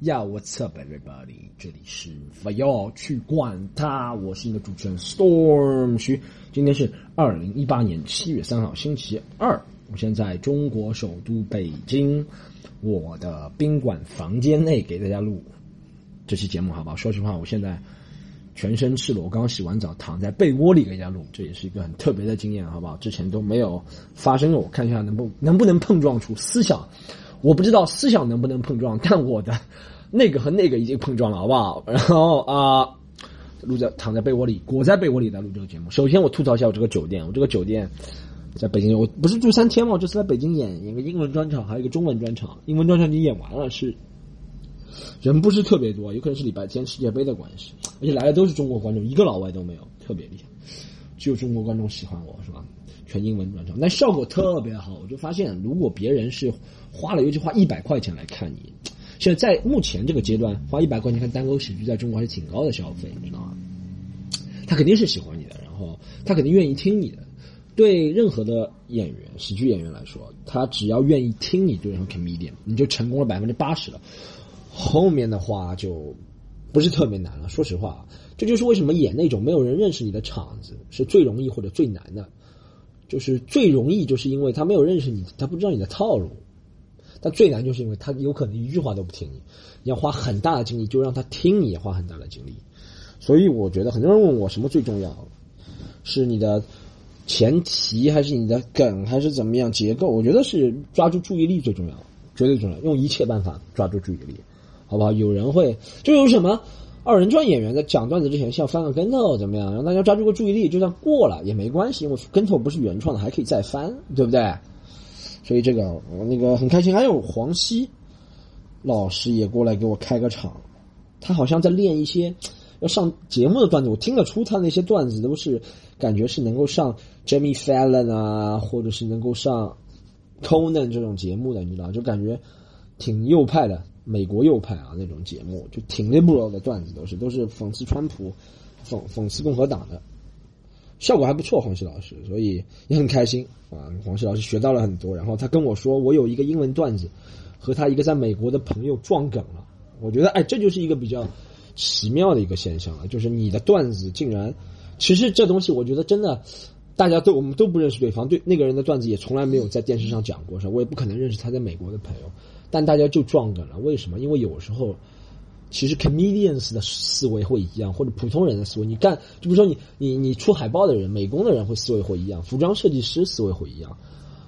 Yo, what's up, everybody？这里是不要去管他，我是你的主持人 Storm 徐。今天是二零一八年七月三号，星期二。我现在中国首都北京，我的宾馆房间内给大家录这期节目，好不好？说实话，我现在全身赤裸，我刚洗完澡，躺在被窝里给大家录，这也是一个很特别的经验，好不好？之前都没有发生过，我看一下能不能不能碰撞出思想。我不知道思想能不能碰撞，但我的那个和那个已经碰撞了，好不好？然后啊，录在躺在被窝里，裹在被窝里在录这个节目。首先，我吐槽一下我这个酒店，我这个酒店在北京，我不是住三天吗？这次在北京演一个英文专场，还有一个中文专场。英文专场已经演完了，是人不是特别多，有可能是礼拜天世界杯的关系，而且来的都是中国观众，一个老外都没有，特别厉害，只有中国观众喜欢我，是吧？全英文专场，但效果特别好。我就发现，如果别人是花了，尤其花一百块钱来看你，现在在目前这个阶段，花一百块钱看单口喜剧，在中国还是挺高的消费，你知道吗？他肯定是喜欢你的，然后他肯定愿意听你的。对任何的演员，喜剧演员来说，他只要愿意听你对上 comedian，你就成功了百分之八十了。后面的话就不是特别难了。说实话，这就是为什么演那种没有人认识你的场子是最容易或者最难的。就是最容易，就是因为他没有认识你，他不知道你的套路；但最难，就是因为他有可能一句话都不听你，你要花很大的精力，就让他听你也花很大的精力。所以我觉得很多人问我什么最重要，是你的前提还是你的梗还是怎么样结构？我觉得是抓住注意力最重要，绝对重要，用一切办法抓住注意力，好不好？有人会就有什么？二人转演员在讲段子之前，先翻个跟头，怎么样？让大家抓住个注意力，就算过了也没关系，因为跟头不是原创的，还可以再翻，对不对？所以这个我那个很开心。还有黄西老师也过来给我开个场，他好像在练一些要上节目的段子，我听得出他那些段子都是感觉是能够上 Jimmy Fallon 啊，或者是能够上 Conan 这种节目的，你知道，就感觉挺右派的。美国右派啊，那种节目就挺 liberal 的段子，都是都是讽刺川普、讽讽刺共和党的，效果还不错。黄西老师，所以也很开心啊。黄西老师学到了很多，然后他跟我说，我有一个英文段子和他一个在美国的朋友撞梗了。我觉得，哎，这就是一个比较奇妙的一个现象了，就是你的段子竟然，其实这东西我觉得真的，大家都我们都不认识对方，对那个人的段子也从来没有在电视上讲过，是吧？我也不可能认识他在美国的朋友。但大家就撞梗了，为什么？因为有时候，其实 comedians 的思维会一样，或者普通人的思维，你干，就比如说你你你出海报的人，美工的人会思维会一样，服装设计师思维会一样，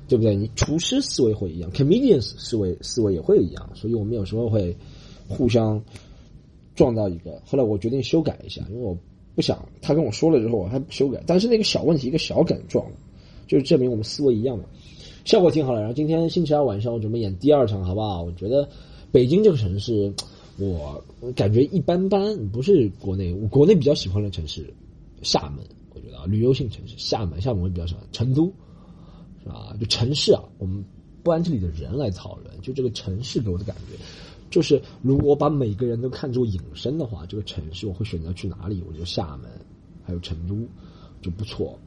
对不对？你厨师思维会一样，comedians 思维思维也会一样，所以我们有时候会互相撞到一个。后来我决定修改一下，因为我不想他跟我说了之后我还不修改，但是那个小问题，一个小梗撞了，就是证明我们思维一样嘛。效果挺好的，然后今天星期二晚上我准备演第二场，好不好？我觉得北京这个城市，我感觉一般般，不是国内我国内比较喜欢的城市，厦门，我觉得啊，旅游性城市，厦门，厦门我比较喜欢，成都，是吧？就城市啊，我们不按这里的人来讨论，就这个城市给我的感觉，就是如果把每个人都看作隐身的话，这个城市我会选择去哪里？我觉得厦门，还有成都就不错。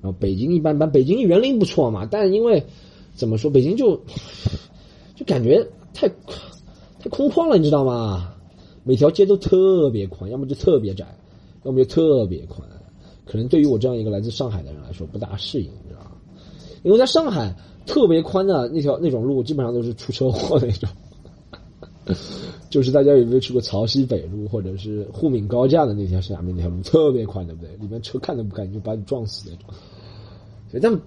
然后北京一般般，北京园林不错嘛，但因为怎么说，北京就就感觉太太空旷了，你知道吗？每条街都特别宽，要么就特别窄，要么就特别宽。可能对于我这样一个来自上海的人来说，不大适应，你知道吗？因为在上海特别宽的那条那种路，基本上都是出车祸那种。就是大家有没有去过潮汐北路或者是沪闵高架的那条下面那条路，特别宽，对不对？里面车看都不看，就把你撞死那种。所以但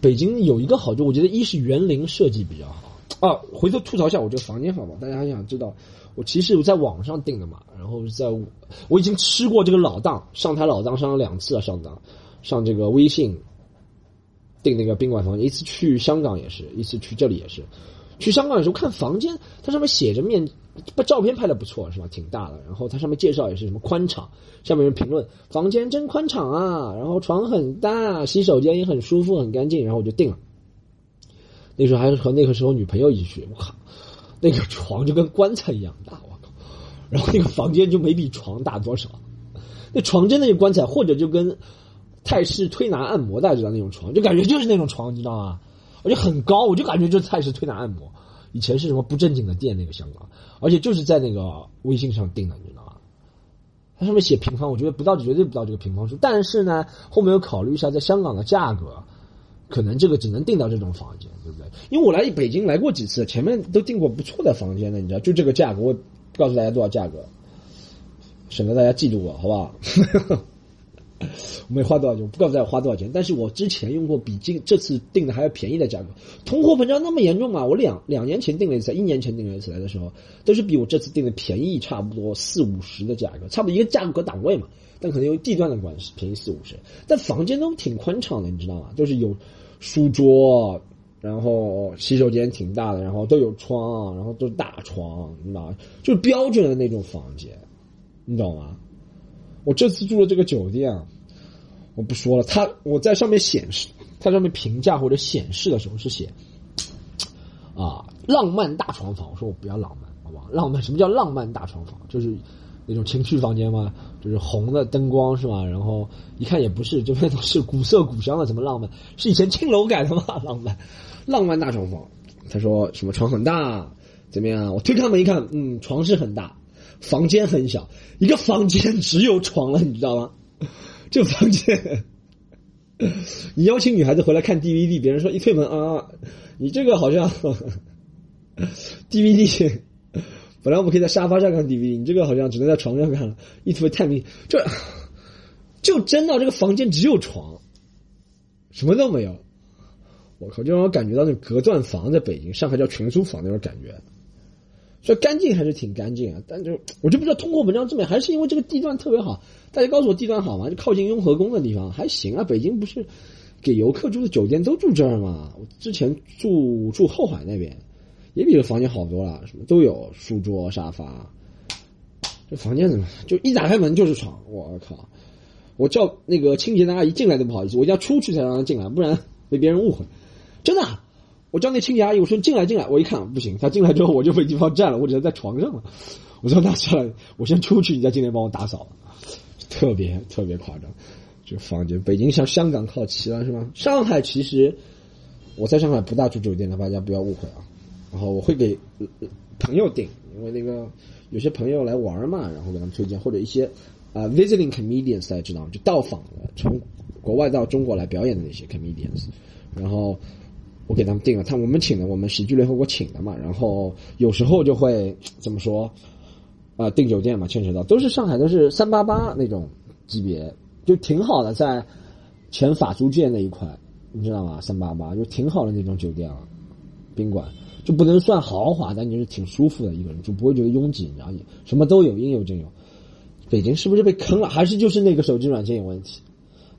北京有一个好处，我觉得一是园林设计比较好啊。回头吐槽一下我这个房间好不好？大家还想知道，我其实在网上订的嘛，然后在我已经吃过这个老档，上台老档上了两次啊，上当上这个微信订那个宾馆房间，一次去香港也是一次去这里也是。去香港的时候看房间，它上面写着面，把照片拍的不错是吧？挺大的，然后它上面介绍也是什么宽敞，下面人评论房间真宽敞啊，然后床很大，洗手间也很舒服很干净，然后我就定了。那时候还是和那个时候女朋友一起去，我靠，那个床就跟棺材一样大，我靠，然后那个房间就没比床大多少，那床真的就棺材，或者就跟泰式推拿按摩大家知道那种床，就感觉就是那种床，你知道吗？而且很高，我就感觉就是泰式推拿按摩，以前是什么不正经的店，那个香港，而且就是在那个微信上订的，你知道吗？它上面写平方，我觉得不到绝对不到这个平方数，但是呢，后面又考虑一下在香港的价格，可能这个只能订到这种房间，对不对？因为我来北京来过几次，前面都订过不错的房间的，你知道，就这个价格，我告诉大家多少价格，省得大家嫉妒我，好不好？我没花多少钱，我不告诉大家花多少钱，但是我之前用过比今这次订的还要便宜的价格。通货膨胀那么严重啊？我两两年前订了一次，一年前订了一次来的时候，都是比我这次订的便宜差不多四五十的价格，差不多一个价格档位嘛。但可能因为地段的关系，便宜四五十。但房间都挺宽敞的，你知道吗？就是有书桌，然后洗手间挺大的，然后都有窗，然后都是大床，你知道吗？就是标准的那种房间，你懂吗？我这次住的这个酒店，我不说了，它我在上面显示，它上面评价或者显示的时候是写，啊，浪漫大床房。我说我不要浪漫，好不好？浪漫什么叫浪漫大床房？就是那种情趣房间吗？就是红的灯光是吧？然后一看也不是，就那种是古色古香的，什么浪漫？是以前青楼改的吗？浪漫，浪漫大床房。他说什么床很大，怎么样？我推开门一看，嗯，床是很大。房间很小，一个房间只有床了，你知道吗？这房间，你邀请女孩子回来看 DVD，别人说一推门啊，你这个好像 DVD，本来我们可以在沙发上看 DVD，你这个好像只能在床上看了，一推太明，就就真到这个房间只有床，什么都没有，我靠，就让我感觉到那种隔断房在北京、上海叫群租房那种感觉。所以干净还是挺干净啊，但就我就不知道通过文章证明还是因为这个地段特别好。大家告诉我地段好吗？就靠近雍和宫的地方还行啊。北京不是给游客住的酒店都住这儿吗？我之前住住后海那边，也比这房间好多了，什么都有，书桌、沙发。这房间怎么就一打开门就是床？我靠！我叫那个清洁的阿姨进来都不好意思，我一定要出去才让她进来，不然被别人误会。真的。我叫那清洁阿姨，我说进来进来，我一看不行，她进来之后我就被地方占了，我只能在床上了。我说那算了，我先出去，你再进来帮我打扫。特别特别夸张，这房间，北京向香港靠齐了是吗？上海其实我在上海不大住酒店的，大家不要误会啊。然后我会给朋友订，因为那个有些朋友来玩嘛，然后给他们推荐，或者一些啊 visiting comedians 大家知道吗，就到访的，从国外到中国来表演的那些 comedians，然后。我给他们订了，他我们请的，我们喜剧联合国请的嘛。然后有时候就会怎么说，啊，订酒店嘛，牵扯到都是上海都是三八八那种级别，就挺好的，在前法租界那一块，你知道吗？三八八就挺好的那种酒店啊，宾馆就不能算豪华，但就是挺舒服的一个人就，不会觉得拥挤，你知道吗？什么都有，应有尽有。北京是不是被坑了？还是就是那个手机软件有问题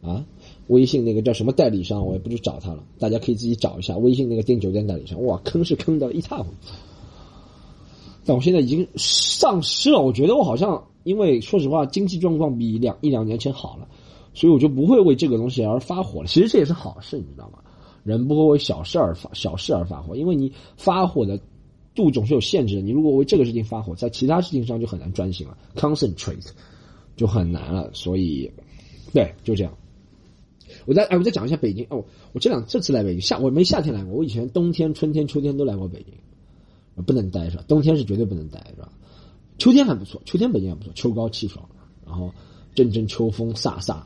啊？微信那个叫什么代理商，我也不去找他了。大家可以自己找一下微信那个订酒店代理商。哇，坑是坑的一塌糊涂。但我现在已经丧失了，我觉得我好像因为说实话，经济状况比两一两年前好了，所以我就不会为这个东西而发火了。其实这也是好事，你知道吗？人不会为小事而发小事而发火，因为你发火的度总是有限制的。你如果为这个事情发火，在其他事情上就很难专心了，concentrate 就很难了。所以，对，就这样。我再哎，我再讲一下北京哦。我这两这次来北京夏，我没夏天来过。我以前冬天、春天、秋天都来过北京，不能待是吧？冬天是绝对不能待是吧？秋天还不错，秋天北京还不错，秋高气爽，然后阵阵秋风飒飒，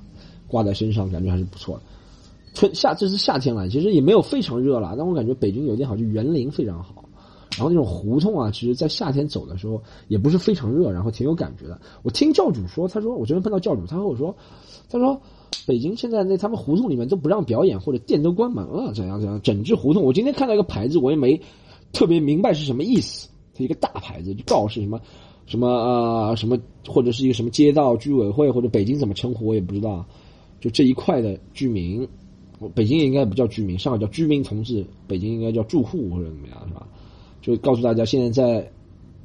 挂在身上感觉还是不错的。春夏这是夏天了，其实也没有非常热了，但我感觉北京有点好，就园林非常好，然后那种胡同啊，其实在夏天走的时候也不是非常热，然后挺有感觉的。我听教主说，他说我这边碰到教主，他和我说，他说。北京现在那他们胡同里面都不让表演，或者店都关门了，怎样怎样整治胡同。我今天看到一个牌子，我也没特别明白是什么意思。它一个大牌子，就告示什么什么呃什么，或者是一个什么街道居委会或者北京怎么称呼我也不知道。就这一块的居民，北京也应该不叫居民，上海叫居民同志，北京应该叫住户或者怎么样是吧？就告诉大家现在在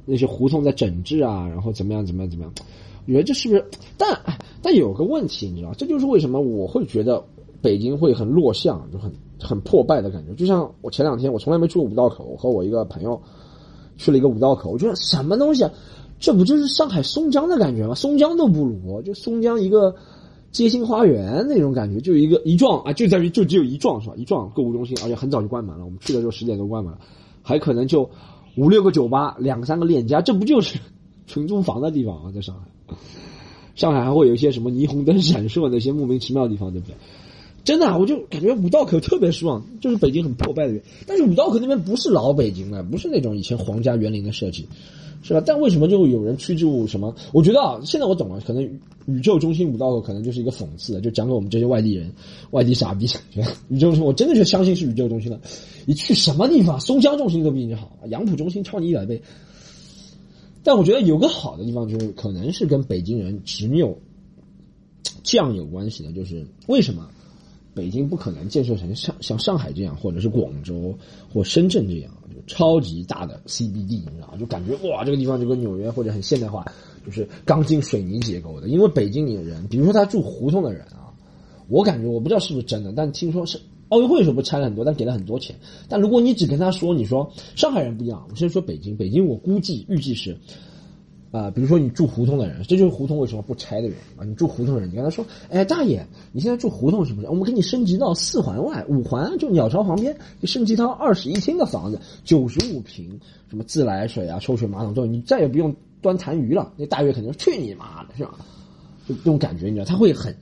那些胡同在整治啊，然后怎么样怎么样怎么样。我觉得这是不是？但但有个问题，你知道，这就是为什么我会觉得北京会很弱相，就很很破败的感觉。就像我前两天，我从来没去过五道口，我和我一个朋友去了一个五道口，我觉得什么东西啊？这不就是上海松江的感觉吗？松江都不如，就松江一个街心花园那种感觉，就一个一幢啊，就在于就只有一幢是吧？一幢购物中心，而且很早就关门了。我们去的时候十点多关门了，还可能就五六个酒吧，两三个链家，这不就是 纯租房的地方啊？在上海，上海还会有一些什么霓虹灯闪烁那些莫名其妙的地方，对不对？真的，我就感觉五道口特别失望，就是北京很破败的。但是五道口那边不是老北京了，不是那种以前皇家园林的设计，是吧？但为什么就有人趋之什么？我觉得啊，现在我懂了，可能宇宙中心五道口可能就是一个讽刺，就讲给我们这些外地人、外地傻逼。宇宙中心，我真的就相信是宇宙中心了。你去什么地方，松江中心都比你好，杨浦中心超你一百倍。但我觉得有个好的地方，就是可能是跟北京人执拗犟有关系的，就是为什么？北京不可能建设成像像上海这样，或者是广州或深圳这样，超级大的 CBD，你知道就感觉哇，这个地方就跟纽约或者很现代化，就是钢筋水泥结构的。因为北京里的人，比如说他住胡同的人啊，我感觉我不知道是不是真的，但听说是奥运会的时候不拆了很多，但给了很多钱。但如果你只跟他说，你说上海人不一样，我先说北京，北京我估计预计是。啊，比如说你住胡同的人，这就是胡同为什么不拆的原因啊！你住胡同的人，你跟他说：“哎，大爷，你现在住胡同是不是？我们给你升级到四环外、五环，就鸟巢旁边，就升级到二室一厅的房子，九十五平，什么自来水啊、抽水马桶都有，你再也不用端痰盂了。”那大爷肯定：“去你妈的，是吧？”就这种感觉，你知道，他会很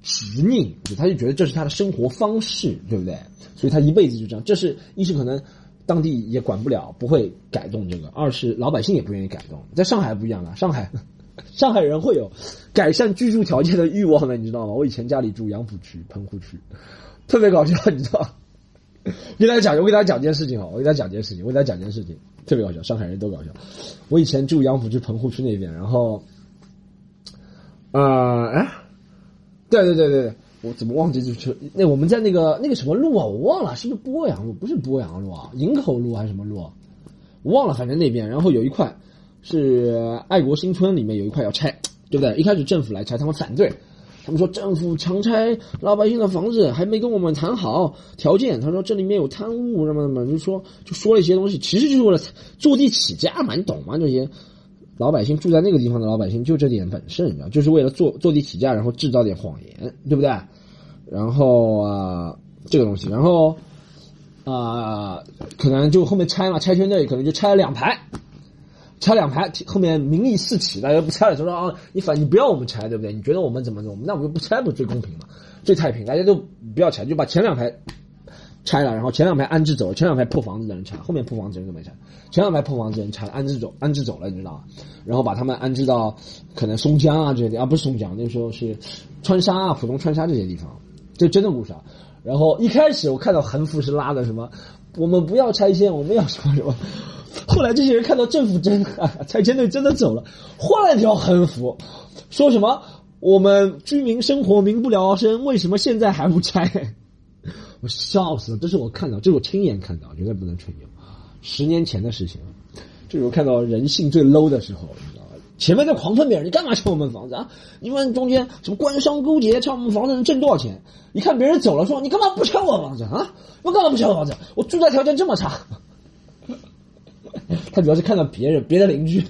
执拗，他就觉得这是他的生活方式，对不对？所以他一辈子就这样。这是一是可能。当地也管不了，不会改动这个；二是老百姓也不愿意改动。在上海不一样了，上海，上海人会有改善居住条件的欲望的，你知道吗？我以前家里住杨浦区、棚户区，特别搞笑，你知道？给大家讲，我给大家讲件事情啊，我给大家讲件事情，我给大家讲件事情，特别搞笑，上海人都搞笑。我以前住杨浦区棚户区那边，然后，啊，哎，对对对对对。我怎么忘记就是那我们在那个那个什么路啊，我忘了是不是鄱阳路？不是鄱阳路啊，营口路还是什么路？我忘了，反正那边。然后有一块是爱国新村里面有一块要拆，对不对？一开始政府来拆，他们反对，他们说政府强拆老百姓的房子，还没跟我们谈好条件。他说这里面有贪污什么什么，就说就说了一些东西，其实就是为了坐地起价嘛，你懂吗？这些。老百姓住在那个地方的老百姓就这点本事，你知道，就是为了坐坐地起价，然后制造点谎言，对不对？然后啊，这个东西，然后啊，可能就后面拆嘛，拆迁队可能就拆了两排，拆两排，后面民意四起，大家不拆了，就说啊，你反你不要我们拆，对不对？你觉得我们怎么怎么，那我们就不拆，不最公平嘛，最太平，大家都不要拆，就把前两排。拆了，然后前两排安置走了，前两排破房子的人拆，后面破房子的人都没拆。前两排破房子的人拆了，安置走，安置走了，你知道吗？然后把他们安置到可能松江啊这些地啊，不是松江，那时候是川沙啊，浦东川沙这些地方，这真的故事啊。然后一开始我看到横幅是拉的什么，我们不要拆迁，我们要什么什么。后来这些人看到政府真拆迁队真的走了，换了一条横幅，说什么我们居民生活民不聊生，为什么现在还不拆？我笑死了！这是我看到，这是我亲眼看到，绝对不能吹牛。十年前的事情，这是我看到人性最 low 的时候，你知道吧？前面在狂喷别人，你干嘛拆我们房子啊？你们中间什么官商勾结，拆我们房子能挣多少钱？一看别人走了，说你干嘛不拆我房子啊？我干嘛不拆我房子？我住宅条件这么差。他主要是看到别人，别的邻居。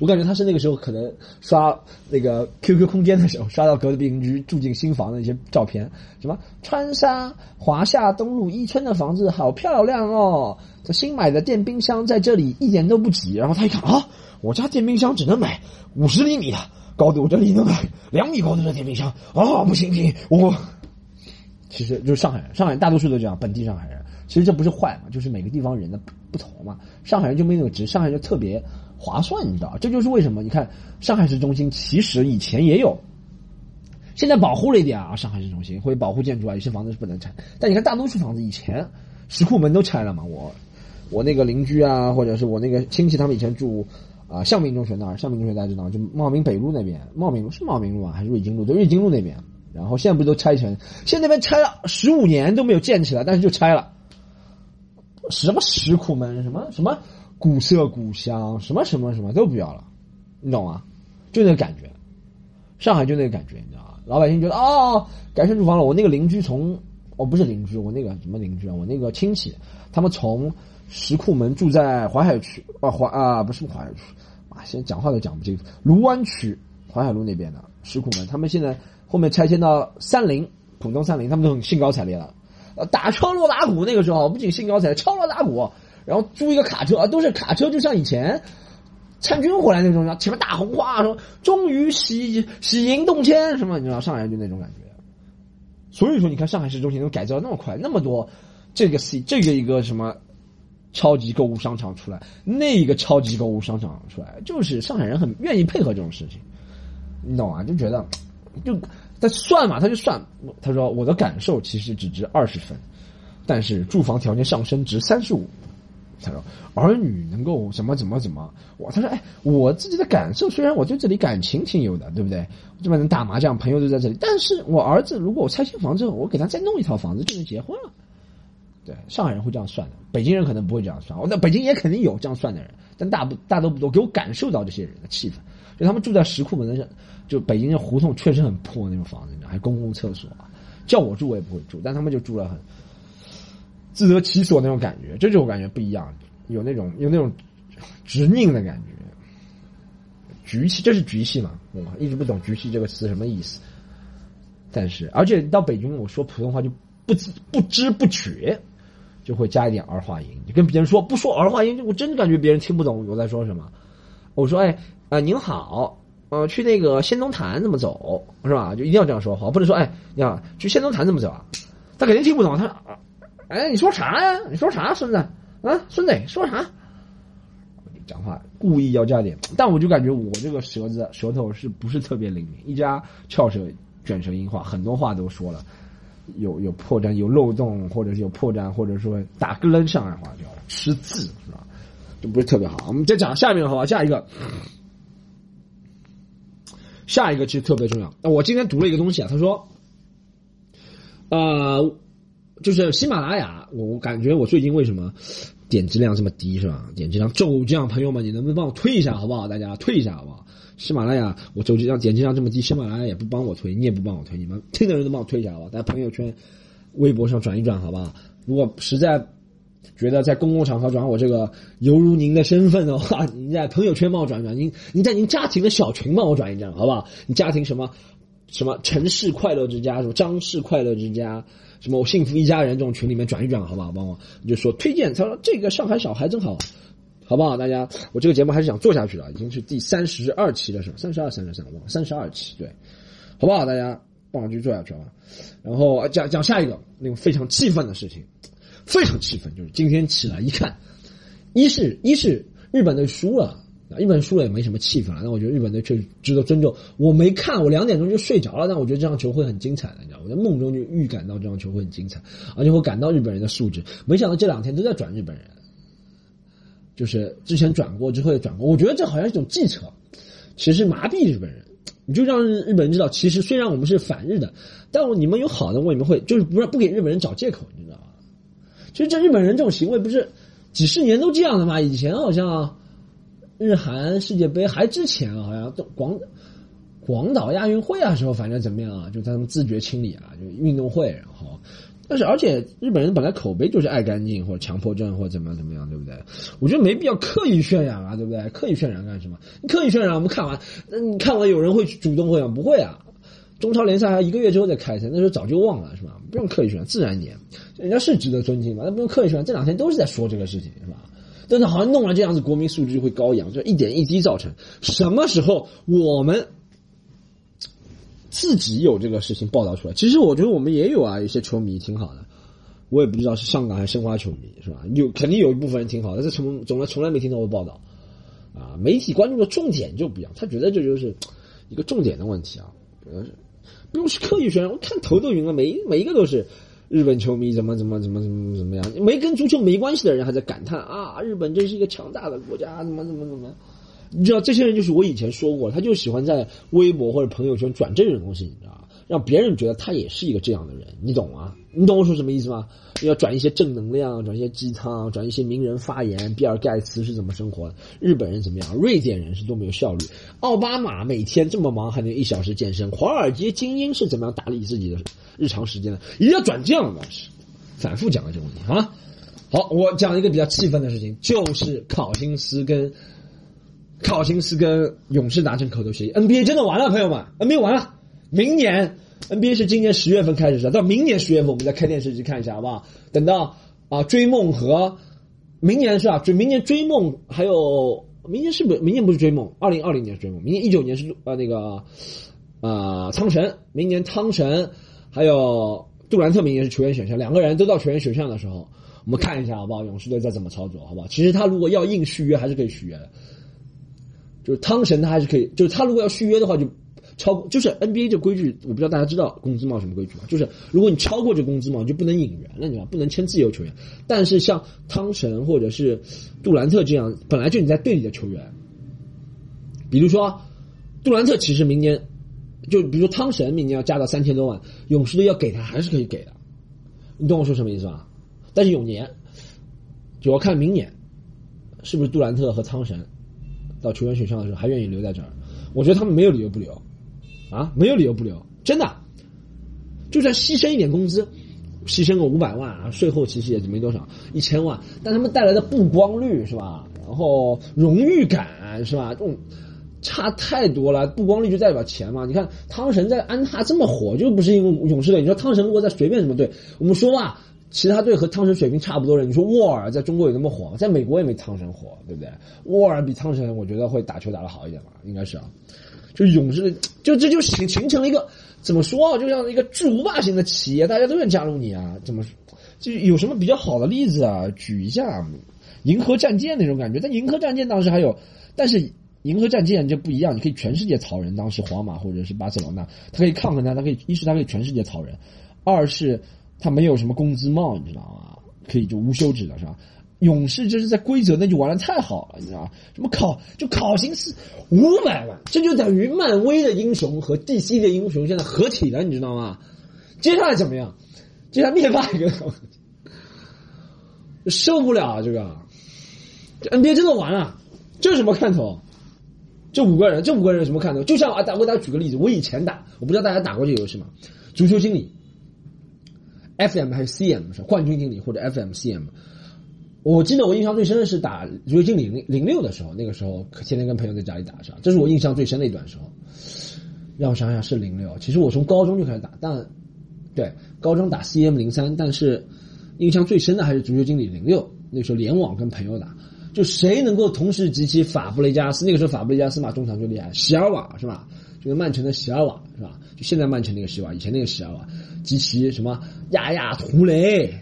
我感觉他是那个时候可能刷那个 QQ 空间的时候，刷到隔壁邻居住进新房的一些照片，什么川沙华夏东路一村的房子好漂亮哦，这新买的电冰箱在这里一点都不挤。然后他一看啊，我家电冰箱只能买五十厘米的高度，我这里能买两米高度的电冰箱啊，不行不行，我 其实就是上海人，上海人大多数都这样，本地上海人，其实这不是坏嘛，就是每个地方人的不同嘛，上海人就没那个直，上海人就特别。划算，你知道，这就是为什么？你看上海市中心，其实以前也有，现在保护了一点啊。上海市中心会保护建筑啊，有些房子是不能拆。但你看大多数房子以前石库门都拆了嘛。我我那个邻居啊，或者是我那个亲戚，他们以前住啊向明中学那儿，向明中学大家知道，就茂名北路那边，茂名路是茂名路啊，还是瑞金路？对，瑞金路那边。然后现在不都拆成？现在那边拆了十五年都没有建起来，但是就拆了。什么石库门？什么什么？古色古香，什么什么什么都不要了，你懂吗？就那个感觉，上海就那个感觉，你知道吗？老百姓觉得哦，改善住房了。我那个邻居从，我不是邻居，我那个什么邻居啊？我那个亲戚，他们从石库门住在淮海区啊淮啊不是淮海区啊，现在讲话都讲不清楚。卢湾区淮海路那边的石库门，他们现在后面拆迁到三林浦东三林，他们都很兴高采烈了，呃，打敲锣打鼓那个时候不仅兴高采烈，敲锣打鼓。然后租一个卡车啊，都是卡车，就像以前参军回来那种，前面大红花，说终于喜喜迎动迁什么，你知道上海人就那种感觉。所以说，你看上海市中心能改造那么快，那么多这个 C 这个一个什么超级购物商场出来，那一个超级购物商场出来，就是上海人很愿意配合这种事情，你懂吗？就觉得就他算嘛，他就算，他说我的感受其实只值二十分，但是住房条件上升值三十五。他说儿女能够怎么怎么怎么，我他说哎，我自己的感受虽然我对这里感情挺有的，对不对？这边能打麻将，朋友都在这里，但是我儿子如果我拆迁房之后，我给他再弄一套房子就能结婚了。对，上海人会这样算的，北京人可能不会这样算。我在北京也肯定有这样算的人，但大不大都不多。给我感受到这些人的气氛，就他们住在石库门的，就北京的胡同确实很破那种房子，还公共厕所，叫我住我也不会住，但他们就住了很。自得其所那种感觉，这就我感觉不一样，有那种有那种执拗的感觉，局气，这是局气嘛？我一直不懂局气这个词什么意思。但是，而且到北京，我说普通话就不知不知不觉就会加一点儿化音，你跟别人说不说儿化音，我真的感觉别人听不懂我在说什么。我说：“哎，呃，您好，呃，去那个仙踪坛怎么走？是吧？就一定要这样说话，不能说哎，你好，去仙踪坛怎么走啊？他肯定听不懂，他啊。” 哎，你说啥呀？你说啥，孙子？啊，孙子，说啥？讲话故意要加点，但我就感觉我这个舌子舌头是不是特别灵敏？一加翘舌卷舌音话，很多话都说了，有有破绽，有漏洞，或者是有破绽，或者说打个愣上海话叫吃字，是吧？就不是特别好。我们再讲下面好吧？下一个，下一个其实特别重要。那我今天读了一个东西啊，他说，呃。就是喜马拉雅，我我感觉我最近为什么点击量这么低是吧？点击量骤降，朋友们，你能不能帮我推一下好不好？大家推一下好不好？喜马拉雅，我手机上点击量这么低，喜马拉雅也不帮我推，你也不帮我推，你们 听的人都帮我推一下好不好？在朋友圈、微博上转一转好不好？如果实在觉得在公共场合转我这个犹如您的身份的话，你在朋友圈帮我转一转，您您在您家庭的小群帮我转一转好不好？你家庭什么什么城市快乐之家，什么张氏快乐之家。什么幸福一家人这种群里面转一转好不好？帮我就说推荐，他说这个上海小孩真好，好不好？大家，我这个节目还是想做下去的，已经是第三十二期了，是吧？三十二、三十三，忘三十二期，对，好不好？大家帮我继续做下去啊！然后讲讲下一个那个非常气愤的事情，非常气愤，就是今天起来一看，一是一是日本队输了。日本输了也没什么气氛了，那我觉得日本队确实值得尊重。我没看，我两点钟就睡着了，但我觉得这场球会很精彩的，你知道我在梦中就预感到这场球会很精彩，而且我感到日本人的素质。没想到这两天都在转日本人，就是之前转过之后也转过，我觉得这好像是一种计策，其实麻痹日本人，你就让日本人知道，其实虽然我们是反日的，但我你们有好的，我你们会就是不不给日本人找借口，你知道吗？其实这日本人这种行为不是几十年都这样的吗？以前好像。日韩世界杯还之前啊，好像广广岛亚运会啊时候，反正怎么样啊，就他们自觉清理啊，就运动会，然后，但是而且日本人本来口碑就是爱干净或者强迫症或者怎么样怎么样，对不对？我觉得没必要刻意渲染啊，对不对？刻意渲染干什么？你刻意渲染，我们看完，那你看完有人会主动会吗？不会啊。中超联赛还一个月之后再开赛，那时候早就忘了是吧？不用刻意渲染，自然一点，人家是值得尊敬嘛，那不用刻意渲染。这两天都是在说这个事情，是吧？但是好像弄了这样子，国民素质就会高扬，就一点一滴造成。什么时候我们自己有这个事情报道出来？其实我觉得我们也有啊，有些球迷挺好的。我也不知道是上港还是申花球迷，是吧？有肯定有一部分人挺好的，但是从从来从来没听到过报道。啊，媒体关注的重点就不一样，他觉得这就是一个重点的问题啊，不用去刻意宣传。我看头都晕了，每一每一个都是。日本球迷怎么怎么怎么怎么怎么样？没跟足球没关系的人还在感叹啊！日本真是一个强大的国家，怎么怎么怎么？你知道这些人就是我以前说过，他就喜欢在微博或者朋友圈转这种东西，你知道吧？让别人觉得他也是一个这样的人，你懂吗？你懂我说什么意思吗？要转一些正能量，转一些鸡汤，转一些名人发言。比尔盖茨是怎么生活的？日本人怎么样？瑞典人是多么有效率？奥巴马每天这么忙还能一小时健身？华尔街精英是怎么样打理自己的日常时间的？一定要转这样的，反复讲了这个问题啊。好，我讲一个比较气愤的事情，就是考辛斯跟考辛斯跟勇士达成口头协议，NBA 真的完了，朋友们，NBA 完了。明年 NBA 是今年十月份开始的，到明年十月份我们再开电视机看一下，好不好？等到啊追梦和明年是吧？追明年追梦，还有明年是不是？明年不是追梦，二零二零年是追梦，明年一九年是呃那个呃汤神，明年汤神还有杜兰特，明年是球员选项，两个人都到球员选项的时候，我们看一下好不好？勇士队再怎么操作，好不好？其实他如果要硬续约，还是可以续约的。就是汤神他还是可以，就是他如果要续约的话，就超就是 NBA 这规矩，我不知道大家知道工资帽什么规矩吗？就是如果你超过这工资帽，就不能引援了，你知道不能签自由球员。但是像汤神或者是杜兰特这样本来就你在队里的球员，比如说杜兰特，其实明年就比如说汤神明年要加到三千多万，勇士队要给他还是可以给的，你懂我说什么意思吧？但是永年就要看明年是不是杜兰特和汤神。到球员选项的时候还愿意留在这儿，我觉得他们没有理由不留，啊，没有理由不留，真的，就算牺牲一点工资，牺牲个五百万啊，税后其实也没多少，一千万，但他们带来的曝光率是吧？然后荣誉感是吧？这种差太多了，曝光率就代表钱嘛。你看汤神在安踏这么火，就不是因为勇士队。你说汤神如果在随便什么队，我们说吧。其他队和汤神水平差不多人，你说沃尔在中国有那么火吗？在美国也没汤神火，对不对？沃尔比汤神，我觉得会打球打得好一点吧，应该是啊。就勇士，就这就形形成了一个怎么说啊？就像一个巨无霸型的企业，大家都愿加入你啊？怎么就有什么比较好的例子啊？举一下，银河战舰那种感觉。但银河战舰当时还有，但是银河战舰就不一样，你可以全世界草人。当时皇马或者是巴塞罗那，他可以抗衡他，他可以一是他可以全世界草人，二是。他没有什么工资帽，你知道吗？可以就无休止的是吧？勇士就是在规则内就玩的太好了，你知道吗？什么考就考辛斯五百万，这就等于漫威的英雄和 DC 的英雄现在合体了，你知道吗？接下来怎么样？接下来灭霸一个，受不了啊这个，NBA 真的完了，这什么看头？这五个人，这五个人什么看头？就像啊，我给大家举个例子，我以前打，我不知道大家打过这个游戏吗？足球经理。FM 还是 CM 是冠军经理或者 FM CM，我记得我印象最深的是打足球经理零零六的时候，那个时候天天跟朋友在家里打是吧？这是我印象最深的一段时候。让我想想是零六，其实我从高中就开始打，但对高中打 CM 零三，但是印象最深的还是足球经理零六。那时候联网跟朋友打，就谁能够同时集齐法布雷加斯，那个时候法布雷加斯嘛中场最厉害，席尔瓦是吧？就是曼城的席尔瓦是吧？就现在曼城那个席尔瓦，以前那个席尔瓦。及其什么亚亚图雷，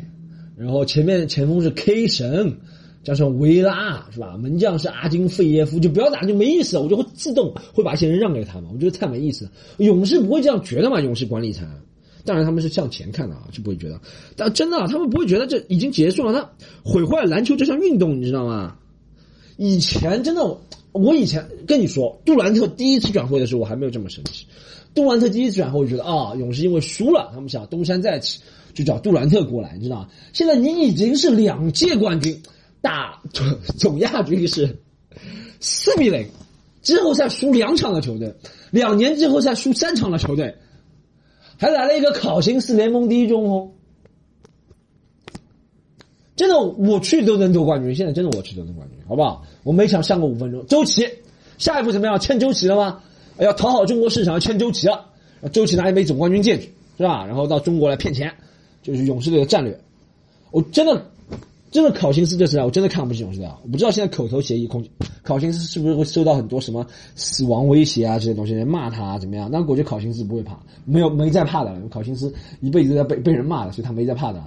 然后前面前锋是 K 神，加上维拉是吧？门将是阿金费耶夫，就不要打就没意思了，我就会自动会把一些人让给他嘛，我觉得太没意思。勇士不会这样觉得嘛？勇士管理层，当然他们是向前看的啊，就不会觉得。但真的，他们不会觉得这已经结束了，他毁坏篮球这项运动，你知道吗？以前真的，我以前跟你说，杜兰特第一次转会的时候，我还没有这么生气。杜兰特第一次转会，我觉得啊，勇士因为输了，他们想东山再起，就找杜兰特过来，你知道吗？现在你已经是两届冠军，打总总亚军是四比零，季后赛输两场的球队，两年季后赛输三场的球队，还来了一个考辛斯联盟第一中锋，真的我去都能夺冠军，现在真的我去都能冠军，好不好？我每场上个五分钟。周琦，下一步怎么样？签周琦了吗？要讨好中国市场，要签周琦了，周琦拿一枚总冠军戒指，是吧？然后到中国来骗钱，就是勇士队的战略。我真的，真的考辛斯这次啊，我真的看不起勇士队啊！我不知道现在口头协议，空考辛斯是不是会收到很多什么死亡威胁啊这些东西，骂他怎么样？但我觉得考辛斯不会怕，没有没在怕的。考辛斯一辈子都在被被人骂的，所以他没在怕的。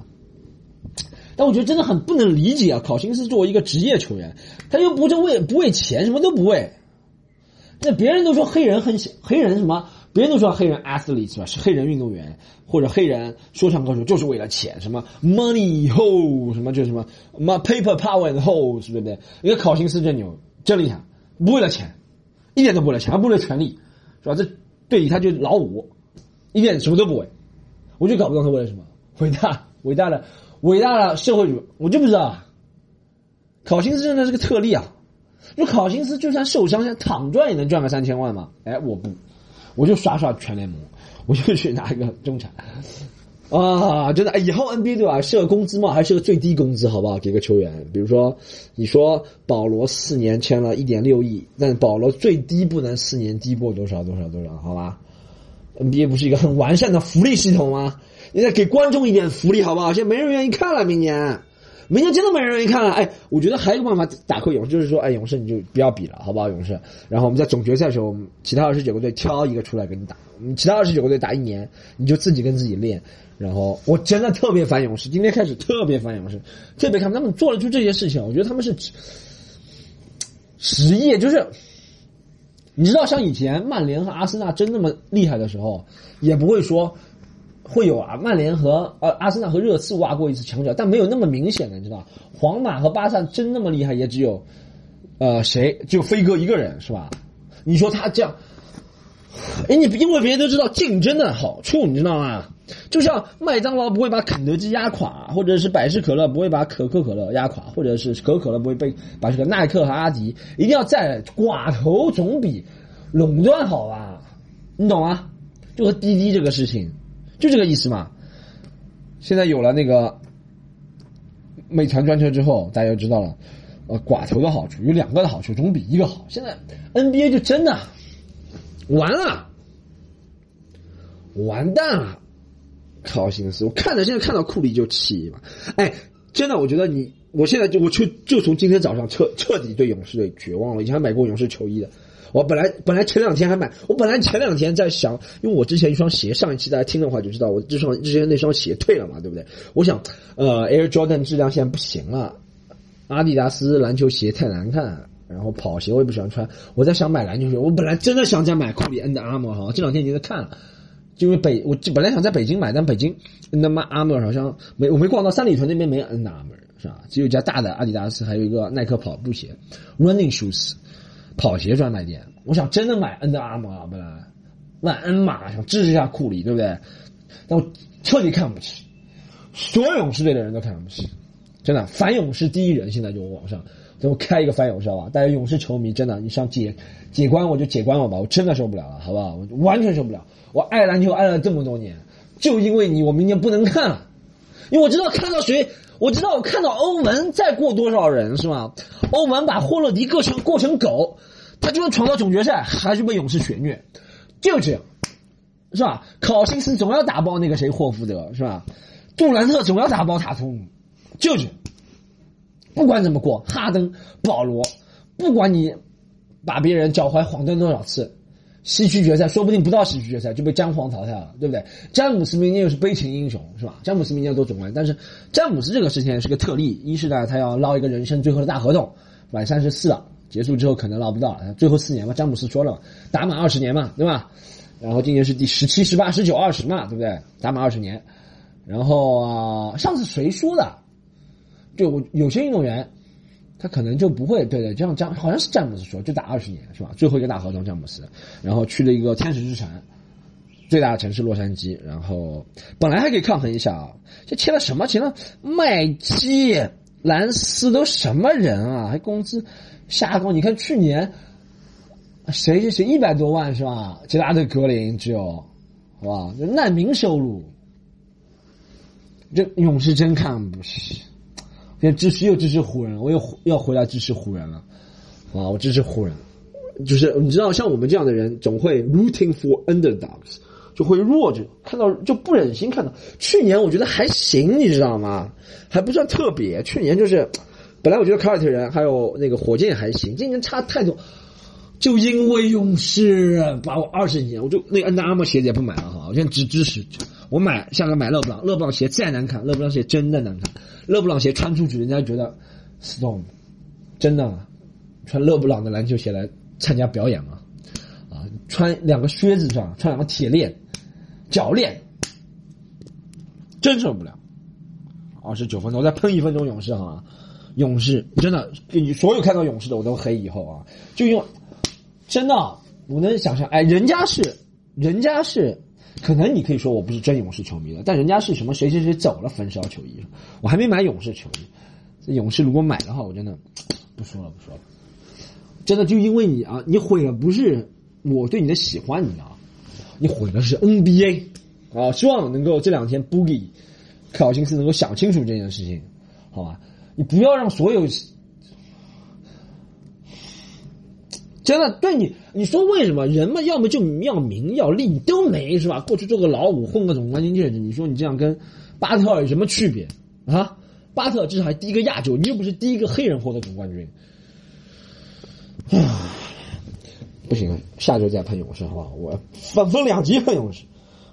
但我觉得真的很不能理解啊！考辛斯作为一个职业球员，他又不是为不为钱，什么都不为。那别人都说黑人很黑人什么？别人都说黑人 athlete 是吧？是黑人运动员或者黑人说唱歌手，就是为了钱，什么 money ho 什么就什么 my paper power and ho 是不对？一个考辛斯真牛，真厉害，不为了钱，一点都不为了钱，不为了权利，是吧？这对于他就老五，一点什么都不为，我就搞不懂他为了什么。伟大伟大的伟大的社会主义，我就不知道，考辛斯真的是个特例啊。就考辛斯就算受伤，像躺赚也能赚个三千万吗？哎，我不，我就刷刷全联盟，我就去拿一个中产。啊，真的，以后 NBA 对吧？设工资帽还是个最低工资，好不好？给个球员，比如说，你说保罗四年签了一点六亿，但保罗最低不能四年低过多少多少多少，好吧？NBA 不是一个很完善的福利系统吗？你再给观众一点福利，好不好？现在没人愿意看了，明年。明天真的没人愿意看了。哎，我觉得还有一个办法打破勇士，就是说，哎，勇士你就不要比了，好不好？勇士，然后我们在总决赛的时候，其他二十九个队挑一个出来跟你打，你其他二十九个队打一年，你就自己跟自己练。然后我真的特别烦勇士，今天开始特别烦勇士，特别看他们做的出这些事情，我觉得他们是实业，就是你知道，像以前曼联和阿森纳真那么厉害的时候，也不会说。会有啊，曼联和呃阿森纳和热刺挖过一次墙角，但没有那么明显的，你知道？皇马和巴萨真那么厉害，也只有，呃，谁？就飞哥一个人是吧？你说他这样，哎，你因为别人都知道竞争的好处，你知道吗？就像麦当劳不会把肯德基压垮，或者是百事可乐不会把可口可乐压垮，或者是可口可乐不会被把这个耐克和阿迪一定要在寡头总比垄断好吧？你懂吗？就和滴滴这个事情。就这个意思嘛。现在有了那个美团专车之后，大家就知道了，呃，寡头的好处有两个的好处，总比一个好。现在 NBA 就真的完了，完蛋了，靠心思！我看着现在看到库里就气嘛。哎，真的，我觉得你，我现在就我就就从今天早上彻彻底对勇士队绝望了。以前还买过勇士球衣的。我本来本来前两天还买，我本来前两天在想，因为我之前一双鞋，上一期大家听的话就知道，我这双之前那双鞋退了嘛，对不对？我想，呃，Air Jordan 质量现在不行了，阿迪达斯篮球鞋太难看，然后跑鞋我也不喜欢穿，我在想买篮球鞋，我本来真的想再买库里 N 的 Armour 哈，这两天已经在看了，因为北我本来想在北京买，但北京那么 Armour 好像没我没逛到三里屯那边没 N 的 Armour 是吧？只有一家大的阿迪达斯，还有一个耐克跑步鞋 Running Shoes。跑鞋专卖店，我想真的买 N 的 Armour 啊，本来万 N 码想支持一下库里，对不对？但我彻底看不起，所有勇士队的人都看不起，真的反勇士第一人，现在就网上，等我开一个反勇士好吧？大家勇士球迷真的，你想解解关我就解关我吧，我真的受不了了，好不好？我完全受不了，我爱篮球爱了这么多年，就因为你，我明年不能看了，因为我知道看到谁。我知道我看到欧文再过多少人是吧？欧文把霍勒迪过成过成狗，他就算闯到总决赛还是被勇士血虐，就这样，是吧？考辛斯总要打爆那个谁霍福德是吧？杜兰特总要打爆塔图姆就这样，不管怎么过，哈登、保罗，不管你把别人脚踝晃断多少次。西区决赛说不定不到西区决赛就被詹皇淘汰了，对不对？詹姆斯明年又是悲情英雄，是吧？詹姆斯明年要夺总冠军，但是詹姆斯这个事情是个特例，一是呢他要捞一个人生最后的大合同，满三十四了，结束之后可能捞不到，最后四年嘛，詹姆斯说了，打满二十年嘛，对吧？然后今年是第十七、十八、十九、二十嘛，对不对？打满二十年，然后啊，上次谁说的？就我有些运动员。他可能就不会对对，这样这样好像是詹姆斯说，就打二十年是吧？最后一个大合同，詹姆斯，然后去了一个天使之城，最大的城市洛杉矶，然后本来还可以抗衡一下啊，这签了什么？签了麦基、兰斯都什么人啊？还工资下高？你看去年谁谁谁一百多万是吧？杰拉德格林只有，好吧？难民收入，这勇士真看不起。支持又支持湖人，我又要回来支持湖人了，啊，我支持湖人，就是你知道，像我们这样的人，总会 rooting for underdogs，就会弱着，看到就不忍心看到。去年我觉得还行，你知道吗？还不算特别。去年就是，本来我觉得凯尔特人还有那个火箭还行，今年差太多。就因为勇士把我二十年，我就那个 Under Armour 鞋子也不买了哈，我现在只支持。我买下个买勒布朗，勒布朗鞋再难看，勒布朗鞋真的难看。勒布朗鞋穿出去，人家觉得 storm 真的穿勒布朗的篮球鞋来参加表演吗？啊，穿两个靴子上，穿两个铁链脚链，真受不了。二十九分钟，我再喷一分钟勇士哈，勇士真的，你所有看到勇士的我都黑以后啊，就用真的，我能想象，哎，人家是，人家是。可能你可以说我不是真勇士球迷的，但人家是什么谁谁谁走了焚烧球衣，我还没买勇士球衣。勇士如果买的话，我真的不说了不说了。真的就因为你啊，你毁了不是我对你的喜欢，你知道吗你毁的是 NBA 啊！希望能够这两天 Boogie 克劳辛斯能够想清楚这件事情，好吧？你不要让所有。真的对你，你说为什么人嘛，要么就要名要利，你都没是吧？过去做个老五，混个总冠军戒指，你说你这样跟巴特尔有什么区别啊？巴特尔至少还第一个亚洲，你又不是第一个黑人获得总冠军。啊，不行，下周再喷勇士好不好？我分分两集喷勇士。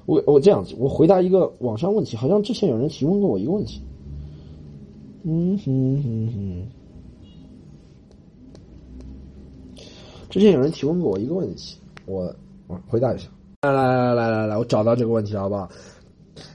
我我这样子，我回答一个网上问题，好像之前有人提问过我一个问题。嗯哼哼哼，之前有人提问过我一个问题，我我回答一下。来来来来来来，我找到这个问题了，好不好？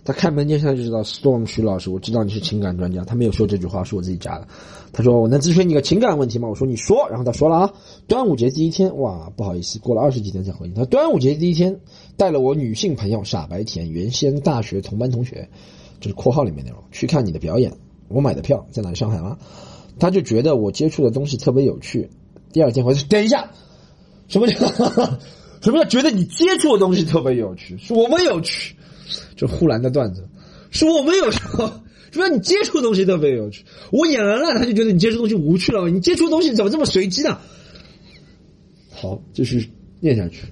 他开门见山就知道，Storm 徐老师，我知道你是情感专家。他没有说这句话，是我自己加的。他说：“我能咨询你个情感问题吗？”我说：“你说。”然后他说了啊，端午节第一天，哇，不好意思，过了二十几天才回应。他端午节第一天带了我女性朋友傻白甜，原先大学同班同学，这是括号里面内容，去看你的表演。我买的票在哪里？上海吗？他就觉得我接触的东西特别有趣。第二天回去，等一下，什么叫 什么叫觉得你接触的东西特别有趣？是我们有趣，就呼兰的段子，是我们有趣。说你接触的东西特别有趣，我演完了，他就觉得你接触东西无趣了。你接触的东西怎么这么随机呢？好，继续念下去。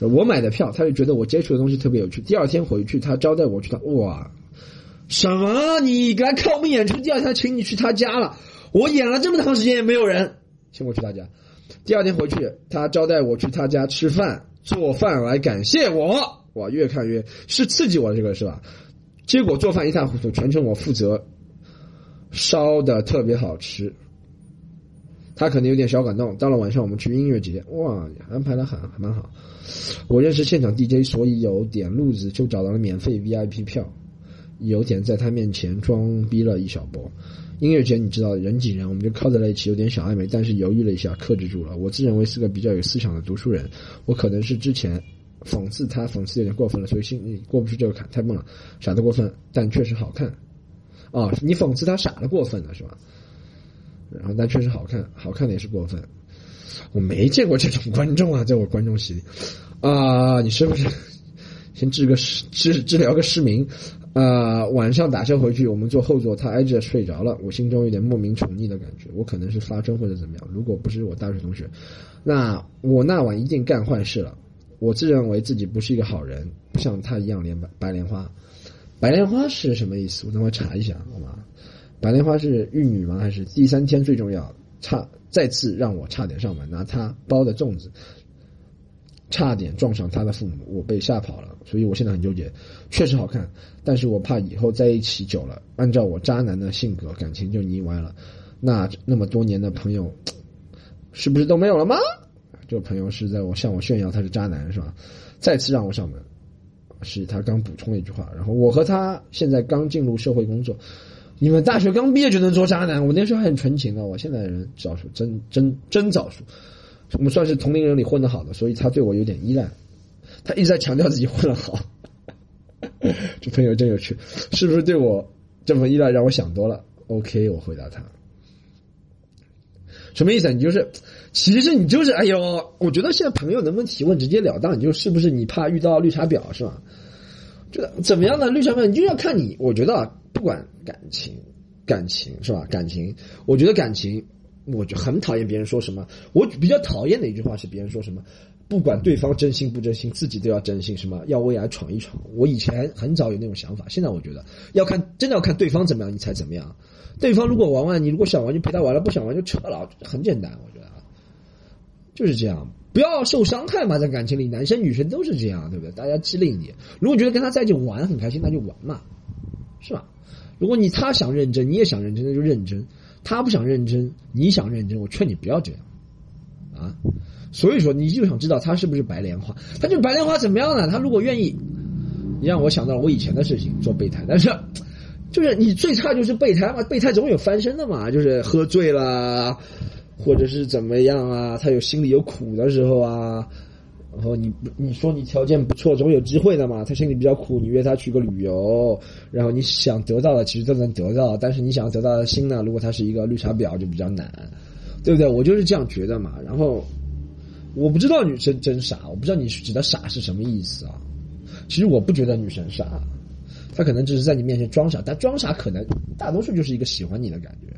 我买的票，他就觉得我接触的东西特别有趣。第二天回去，他招待我去他哇。什么？你来看我们演出，第二天请你去他家了。我演了这么长时间也没有人请我去他家。第二天回去，他招待我去他家吃饭，做饭来感谢我。哇，越看越是刺激我这个是吧？结果做饭一塌糊涂，全程我负责，烧的特别好吃。他可能有点小感动。到了晚上，我们去音乐节，哇，安排的很还蛮好。我认识现场 DJ，所以有点路子，就找到了免费 VIP 票。有点在他面前装逼了一小波，音乐节你知道人挤人，我们就靠在了一起，有点小暧昧，但是犹豫了一下，克制住了。我自认为是个比较有思想的读书人，我可能是之前讽刺他讽刺有点过分了，所以心里过不去这个坎，太笨了，傻的过分，但确实好看。哦，你讽刺他傻的过分了是吧？然后但确实好看，好看的也是过分。我没见过这种观众啊，在我观众席里啊，你是不是先治个失治治疗个失明？啊，晚上打车回去，我们坐后座，他挨着睡着了，我心中有点莫名宠溺的感觉。我可能是发春或者怎么样，如果不是我大学同学，那我那晚一定干坏事了。我自认为自己不是一个好人，不像他一样连白白莲花。白莲花是什么意思？我等会查一下，好吗？白莲花是玉女吗？还是第三天最重要？差再次让我差点上门，拿他包的粽子。差点撞上他的父母，我被吓跑了，所以我现在很纠结。确实好看，但是我怕以后在一起久了，按照我渣男的性格，感情就腻歪了。那那么多年的朋友，是不是都没有了吗？这个朋友是在我向我炫耀他是渣男是吧？再次让我上门，是他刚补充了一句话。然后我和他现在刚进入社会工作，你们大学刚毕业就能做渣男？我那时候还很纯情的，我现在人早熟，真真真早熟。我们算是同龄人里混得好的，所以他对我有点依赖。他一直在强调自己混得好，这朋友真有趣，是不是对我这么依赖让我想多了？OK，我回答他，什么意思？你就是，其实你就是，哎呦，我觉得现在朋友能不能提问直截了当？你就是不是你怕遇到绿茶婊是吧？这怎么样呢绿茶婊？你就要看你。我觉得不管感情，感情是吧？感情，我觉得感情。我就很讨厌别人说什么，我比较讨厌的一句话是别人说什么，不管对方真心不真心，自己都要真心，什么要为爱闯一闯。我以前很早有那种想法，现在我觉得要看，真的要看对方怎么样，你才怎么样。对方如果玩玩，你如果想玩就陪他玩了，不想玩就撤了，很简单，我觉得啊就是这样，不要受伤害嘛，在感情里，男生女生都是这样，对不对？大家机灵一点。如果觉得跟他在一起玩很开心，那就玩嘛，是吧？如果你他想认真，你也想认真，那就认真。他不想认真，你想认真，我劝你不要这样，啊，所以说你就想知道他是不是白莲花？他就白莲花怎么样呢？他如果愿意，你让我想到了我以前的事情，做备胎，但是，就是你最差就是备胎嘛，备胎总有翻身的嘛，就是喝醉了，或者是怎么样啊，他有心里有苦的时候啊。然后你你说你条件不错，总有机会的嘛。他心里比较苦，你约他去个旅游，然后你想得到的其实都能得到，但是你想要得到的心呢？如果他是一个绿茶婊，就比较难，对不对？我就是这样觉得嘛。然后我不知道女生真傻，我不知道你指的傻是什么意思啊？其实我不觉得女生傻，她可能只是在你面前装傻，但装傻可能大多数就是一个喜欢你的感觉。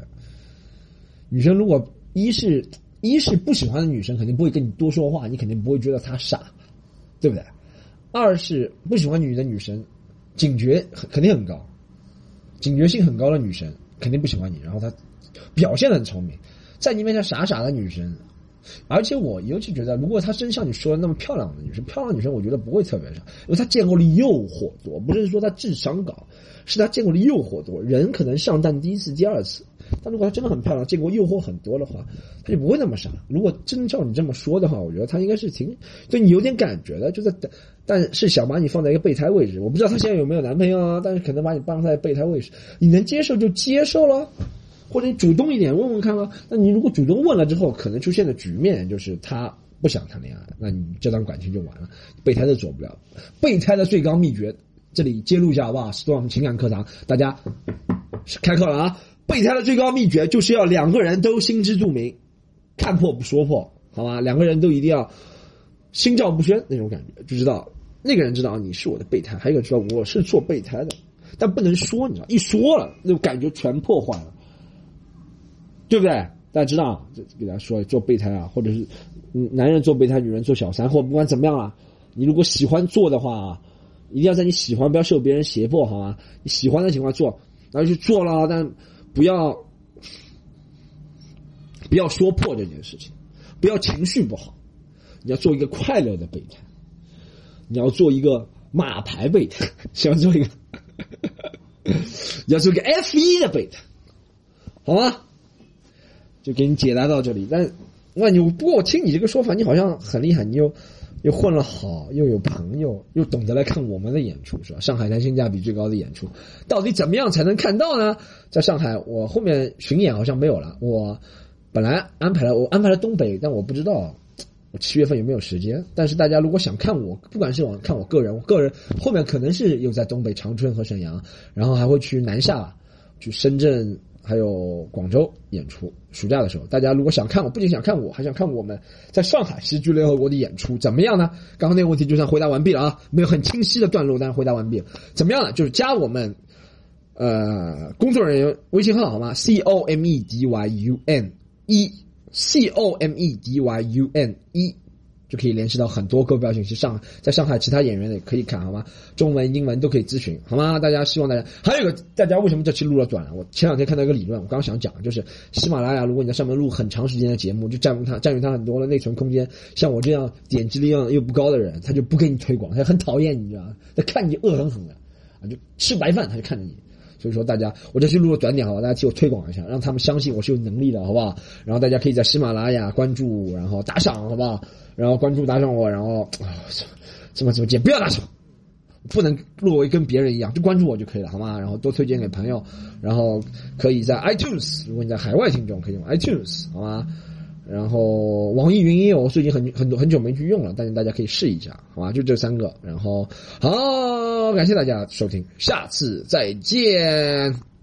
女生如果一是。一是不喜欢的女生肯定不会跟你多说话，你肯定不会觉得她傻，对不对？二是不喜欢你的女生，警觉肯定很高，警觉性很高的女生肯定不喜欢你，然后她表现的很聪明，在你面前傻傻的女生。而且我尤其觉得，如果她真像你说的那么漂亮的女生，漂亮女生我觉得不会特别傻，因为她见过的诱惑多，不是说她智商高，是他见过的诱惑多。人可能上当第一次、第二次，但如果她真的很漂亮，见过诱惑很多的话，他就不会那么傻。如果真照你这么说的话，我觉得他应该是挺对你有点感觉的，就在等但是想把你放在一个备胎位置。我不知道她现在有没有男朋友啊，但是可能把你放在备胎位置，你能接受就接受了。或者你主动一点问问看吧。那你如果主动问了之后，可能出现的局面就是他不想谈恋爱，那你这段感情就完了，备胎都做不了。备胎的最高秘诀，这里揭露一下好不好？Storm 情感课堂，大家开课了啊！备胎的最高秘诀就是要两个人都心知肚明，看破不说破，好吧？两个人都一定要心照不宣那种感觉，就知道那个人知道你是我的备胎，还有一个知道我是做备胎的，但不能说，你知道，一说了那种感觉全破坏了。对不对？大家知道，就给大家说，做备胎啊，或者是男人做备胎，女人做小三，或不管怎么样啊，你如果喜欢做的话，一定要在你喜欢，不要受别人胁迫，好吗？你喜欢的情况做，那就去做了，但不要不要说破这件事情，不要情绪不好，你要做一个快乐的备胎，你要做一个马牌备胎，想做一个，要做个 F 一的备胎，好吗？就给你解答到这里，但那你不过我听你这个说法，你好像很厉害，你又又混了好，又有朋友，又懂得来看我们的演出，是吧？上海滩性价比最高的演出，到底怎么样才能看到呢？在上海，我后面巡演好像没有了。我本来安排了，我安排了东北，但我不知道我七月份有没有时间。但是大家如果想看我，不管是往看我个人，我个人后面可能是又在东北长春和沈阳，然后还会去南下，去深圳。还有广州演出，暑假的时候，大家如果想看我，不仅想看我，还想看我们在上海戏剧联合国的演出，怎么样呢？刚刚那个问题就算回答完毕了啊，没有很清晰的段落，但是回答完毕了。怎么样呢？就是加我们呃工作人员微信号好吗？C O M E D Y U N 一 C O M E D Y U N 一。就可以联系到很多购票信息，上在上海其他演员也可以看好吗？中文、英文都可以咨询好吗？大家希望大家还有一个，大家为什么这期录了短了？我前两天看到一个理论，我刚刚想讲，就是喜马拉雅，如果你在上面录很长时间的节目，就占用它占用它很多的内存空间。像我这样点击量又不高的人，他就不给你推广，他很讨厌你，知道吗？他看你恶狠狠的啊，就吃白饭他就看着你。所以说大家，我这期录个短点好吧？大家替我推广一下，让他们相信我是有能力的，好不好？然后大家可以在喜马拉雅关注，然后打赏，好不好？然后关注打赏我，然后啊，怎么怎么见？不要打赏，不能落为跟别人一样，就关注我就可以了，好吗？然后多推荐给朋友，然后可以在 iTunes，如果你在海外听众可以用 iTunes，好吗？然后网易云音乐我最近很很多很久没去用了，但是大家可以试一下，好吧？就这三个，然后好，感谢大家收听，下次再见。